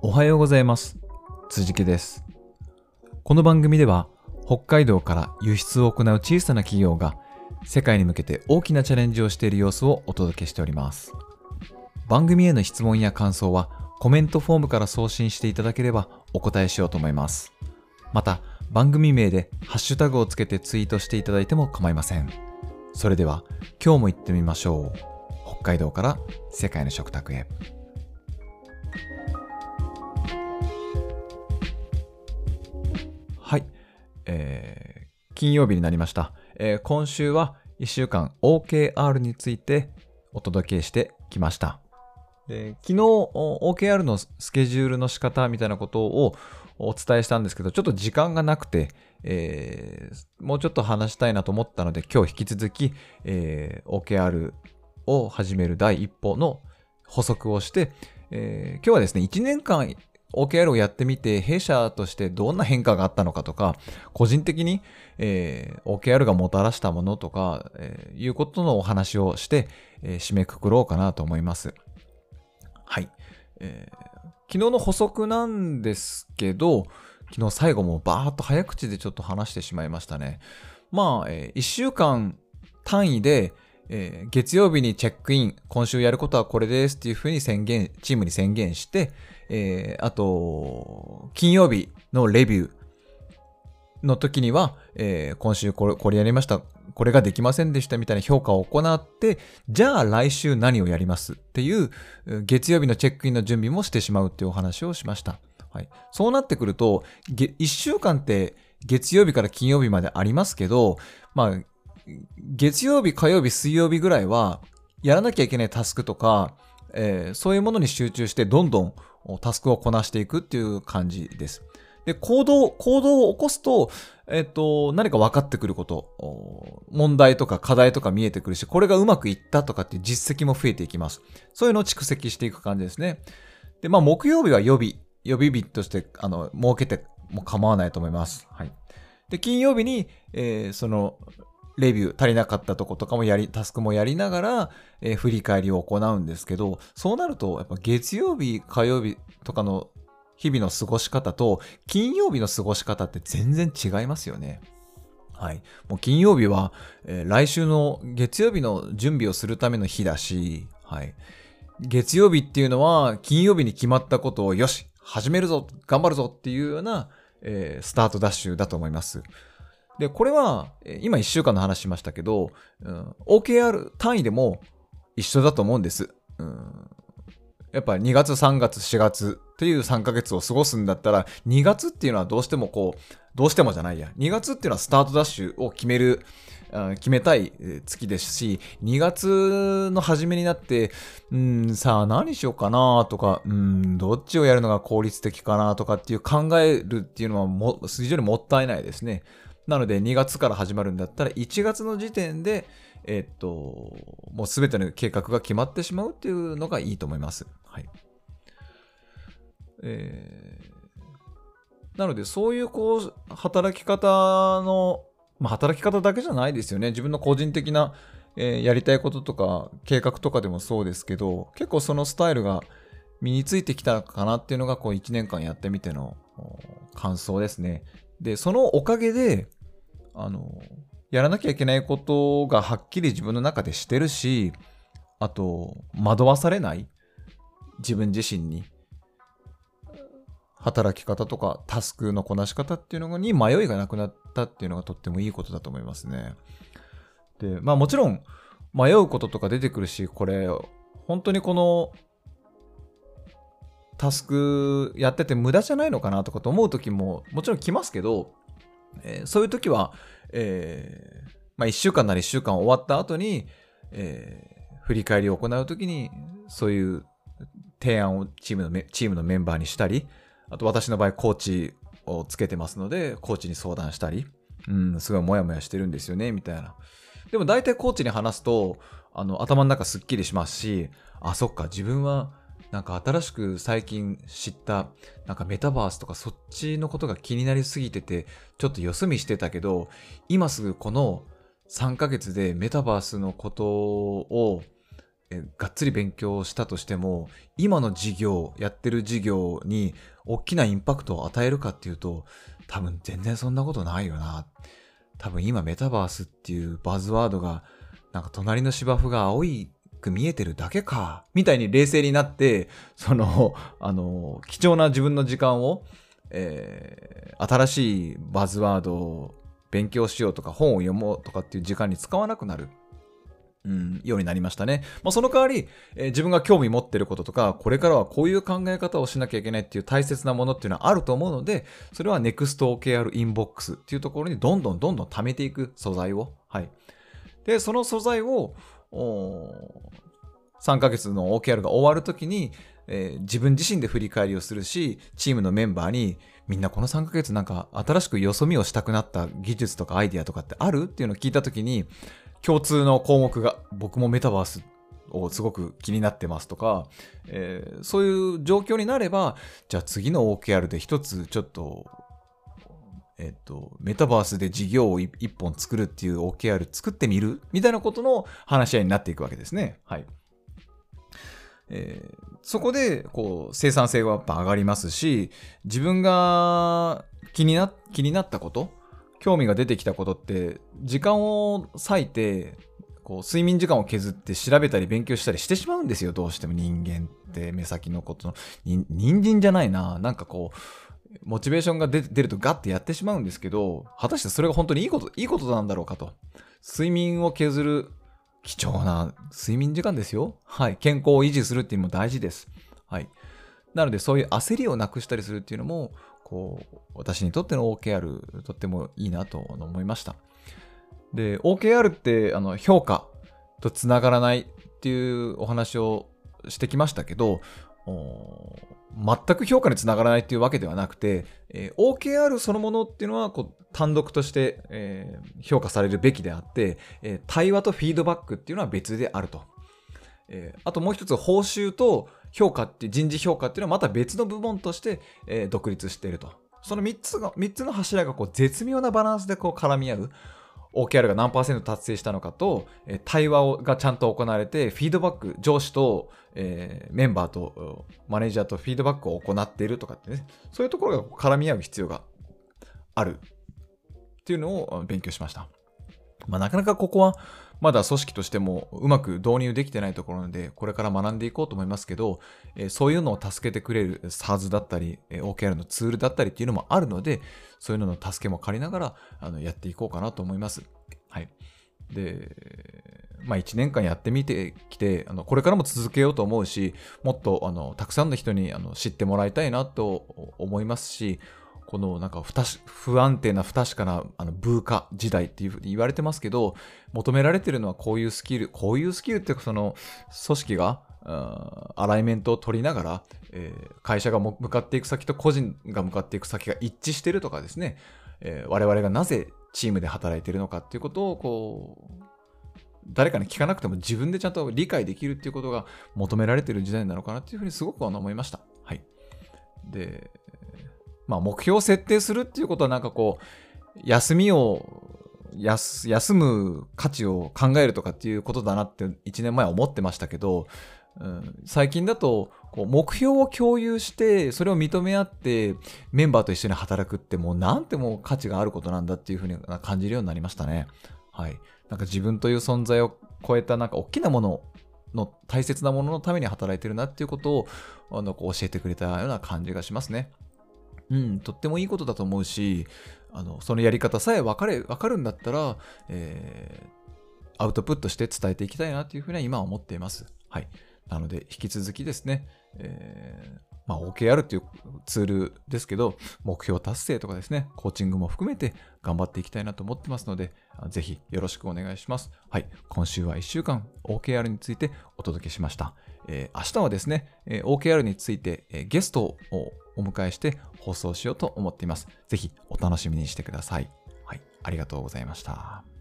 おはようございます。辻木です。この番組では、北海道から輸出を行う小さな企業が、世界に向けて大きなチャレンジをしている様子をお届けしております。番組への質問や感想は、コメントフォームから送信していただければお答えしようと思います。また、番組名でハッシュタグをつけてツイートしていただいても構いません。それでは、今日も行ってみましょう。北海道から世界の食卓へ。えー金曜日になりました。えー今週は1週間 OKR についてお届けしてきました。で昨日 OKR のスケジュールの仕方みたいなことをお伝えしたんですけど、ちょっと時間がなくて、えーもうちょっと話したいなと思ったので、今日引き続き、えー OKR を始める第一歩の補足をして、えー今日はですね、1年間 OKR をやってみて、弊社としてどんな変化があったのかとか、個人的に、えー OKR がもたらしたものとか、えーいうことのお話をして、えー締めくくろうかなと思います。はい。えー昨日の補足なんですけど、昨日最後もバーっと早口でちょっと話してしまいましたね。まあ、え1週間単位で、えー月曜日にチェックイン、今週やることはこれですっていうふうに宣言、チームに宣言して、えーあと、金曜日のレビューの時には、えー今週これこれやりました、これができませんでした。みたいな評価を行って、じゃあ来週何をやります？っていう、月曜日のチェックインの準備もしてしまうっていうお話をしました。はい、そうなってくると、1週間って月曜日から金曜日までありますけど、まあ、月曜日、火曜日、水曜日ぐらいは、やらなきゃいけないタスクとか、えーそういうものに集中して、どんどんタスクをこなしていくっていう感じです。で、行動、行動を起こすと、えっ、と、何か分かってくること、問題とか課題とか見えてくるし、これがうまくいったとかっていう実績も増えていきます。そういうのを蓄積していく感じですね。で、まあ、木曜日は予備、予備日として、あの、設けても構わないと思います。はい。で、金曜日に、えーその、レビュー、足りなかったとことかもやり、タスクもやりながら、えー振り返りを行うんですけど、そうなると、やっぱ月曜日、火曜日とかの日々の過ごし方と、金曜日の過ごし方って全然違いますよね。はい。もう金曜日は、えー来週の月曜日の準備をするための日だし、はい。月曜日っていうのは、金曜日に決まったことを、よし、始めるぞ、頑張るぞっていうような、えースタートダッシュだと思います。で、これは、今1週間の話しましたけど、うん、OKR 単位でも一緒だと思うんです。うん、やっぱり2月、3月、4月っていう3ヶ月を過ごすんだったら、2月っていうのはどうしてもこう、どうしてもじゃないや。2月っていうのはスタートダッシュを決める、決めたい月ですし、2月の初めになって、うん、さあ何しようかなとか、うん、どっちをやるのが効率的かなとかっていう考えるっていうのはも非常にもったいないですね。なので2月から始まるんだったら1月の時点で、えっと、もうすべての計画が決まってしまうっていうのがいいと思います。はい。えーなのでそういうこう、働き方の、まあ働き方だけじゃないですよね。自分の個人的な、えーやりたいこととか計画とかでもそうですけど、結構そのスタイルが身についてきたかなっていうのがこう1年間やってみての感想ですね。で、そのおかげで、あの、やらなきゃいけないことがはっきり自分の中でしてるし、あと、惑わされない自分自身に。働き方とかタスクのこなし方っていうのに迷いがなくなったっていうのがとってもいいことだと思いますね。で、まあもちろん迷うこととか出てくるし、これ、本当にこのタスクやってて無駄じゃないのかなとかと思う時ももちろん来ますけど、えーそういう時は、えーまあ1週間なり1週間終わった後に、えー振り返りを行う時に、そういう提案をチームのチームのメンバーにしたり、あと私の場合コーチをつけてますので、コーチに相談したり、うん、すごいモヤモヤしてるんですよね、みたいな。でも大体コーチに話すと、あの、頭の中すっきりしますし、あ、そっか、自分は、なんか新しく最近知った、なんかメタバースとかそっちのことが気になりすぎてて、ちょっとよそ見してたけど、今すぐこの3ヶ月でメタバースのことをがっつり勉強したとしても、今の事業、やってる事業に大きなインパクトを与えるかっていうと、多分全然そんなことないよな。多分今メタバースっていうバズワードが、なんか隣の芝生が青いく見えてるだけか、みたいに冷静になって、その、あの、貴重な自分の時間を、えー、新しいバズワードを勉強しようとか本を読もうとかっていう時間に使わなくなる。うん、ようになりましたね。まあ、その代わり、えー、自分が興味持ってることとか、これからはこういう考え方をしなきゃいけないっていう大切なものっていうのはあると思うので、それは NextOKR Inbox っていうところにどんどんどんどん貯めていく素材を。はい。で、その素材を、3ヶ月の OKR が終わるときに、えー、自分自身で振り返りをするし、チームのメンバーに、みんなこの3ヶ月なんか新しくよそ見をしたくなった技術とかアイディアとかってある？っていうのを聞いたときに、共通の項目が、僕もメタバースをすごく気になってますとか、えー、そういう状況になれば、じゃあ次の OKR で一つちょっと、えっ、と、メタバースで事業を一本作るっていう OKR 作ってみるみたいなことの話し合いになっていくわけですね。はい。えー、そこでこう生産性はやっぱ上がりますし自分が気にな気になったこと興味が出てきたことって時間を割いてこう睡眠時間を削って調べたり勉強したりしてしまうんですよどうしても人間って目先のことの人参じゃないななんかこうモチベーションが出るとガッてやってしまうんですけど果たしてそれが本当にいいこといいことなんだろうかと睡眠を削る貴重な睡眠時間ですよ。はい。健康を維持するっていうのも大事です。はい。なので、そういう焦りをなくしたりするっていうのも、こう、私にとっての OKR、とってもいいなと思いました。で、OKR って、あの、評価とつながらないっていうお話をしてきましたけど、全く評価につながらないっていうわけではなくて、えー、OKR そのものっていうのはこう単独として、えー、評価されるべきであって、えー、対話とフィードバックっていうのは別であると。え、あともう一つ報酬と評価って人事評価っていうのはまた別の部門として、え、独立していると。その3つが、3つの柱がこう絶妙なバランスでこう絡み合う。OKR が何パーセント達成したのかと、え対話がちゃんと行われて、フィードバック、上司と、えー、メンバーとマネージャーとフィードバックを行っているとかってね、そういうところが絡み合う必要があるっていうのを勉強しました。まあ、なかなかここはまだ組織としてもうまく導入できてないところなので、これから学んでいこうと思いますけど、えそういうのを助けてくれる SARS だったり、OKR のツールだったりっていうのもあるので、そういうのの助けも借りながらあのやっていこうかなと思います。はい。で、まあ、1年間やってみてきてあのこれからも続けようと思うしもっとあのたくさんの人にあの知ってもらいたいなと思いますしこのなんか不不安定な不確かなあのブーカ時代っていうふうに言われてますけど、求められてるのはこういうスキル、こういうスキルってその組織がアライメントを取りながら、えー、会社が向かっていく先と個人が向かっていく先が一致してるとかですね、えー、我々がなぜチームで働いてるのかっていうことをこう誰かに聞かなくても自分でちゃんと理解できるっていうことが求められてる時代なのかなっていうふうにすごく思いました。はい。で、まあ、目標を設定するっていうことはなんかこう、休みを、休む価値を考えるとかっていうことだなって1年前思ってましたけど、うん、最近だとこう目標を共有してそれを認め合ってメンバーと一緒に働くってもうなんてもう価値があることなんだっていうふうに感じるようになりましたね。はい。なんか自分という存在を超えたなんか大きなものの大切なもののために働いてるなっていうことをあのこう教えてくれたような感じがしますね。うん、とってもいいことだと思うし、あのそのやり方さえ分かれ分かるんだったら、えー、アウトプットして伝えていきたいなというふうには今は思っています。はい。なので、引き続きですね、えー、まあ、OKR っていうツールですけど、目標達成とかですね、コーチングも含めて頑張っていきたいなと思ってますので、ぜひよろしくお願いします。はい。今週は1週間 OKR についてお届けしました。えー、明日はですね、え、OKR について、えー、ゲストをお迎えして放送しようと思っています。ぜひお楽しみにしてください。はい。ありがとうございました。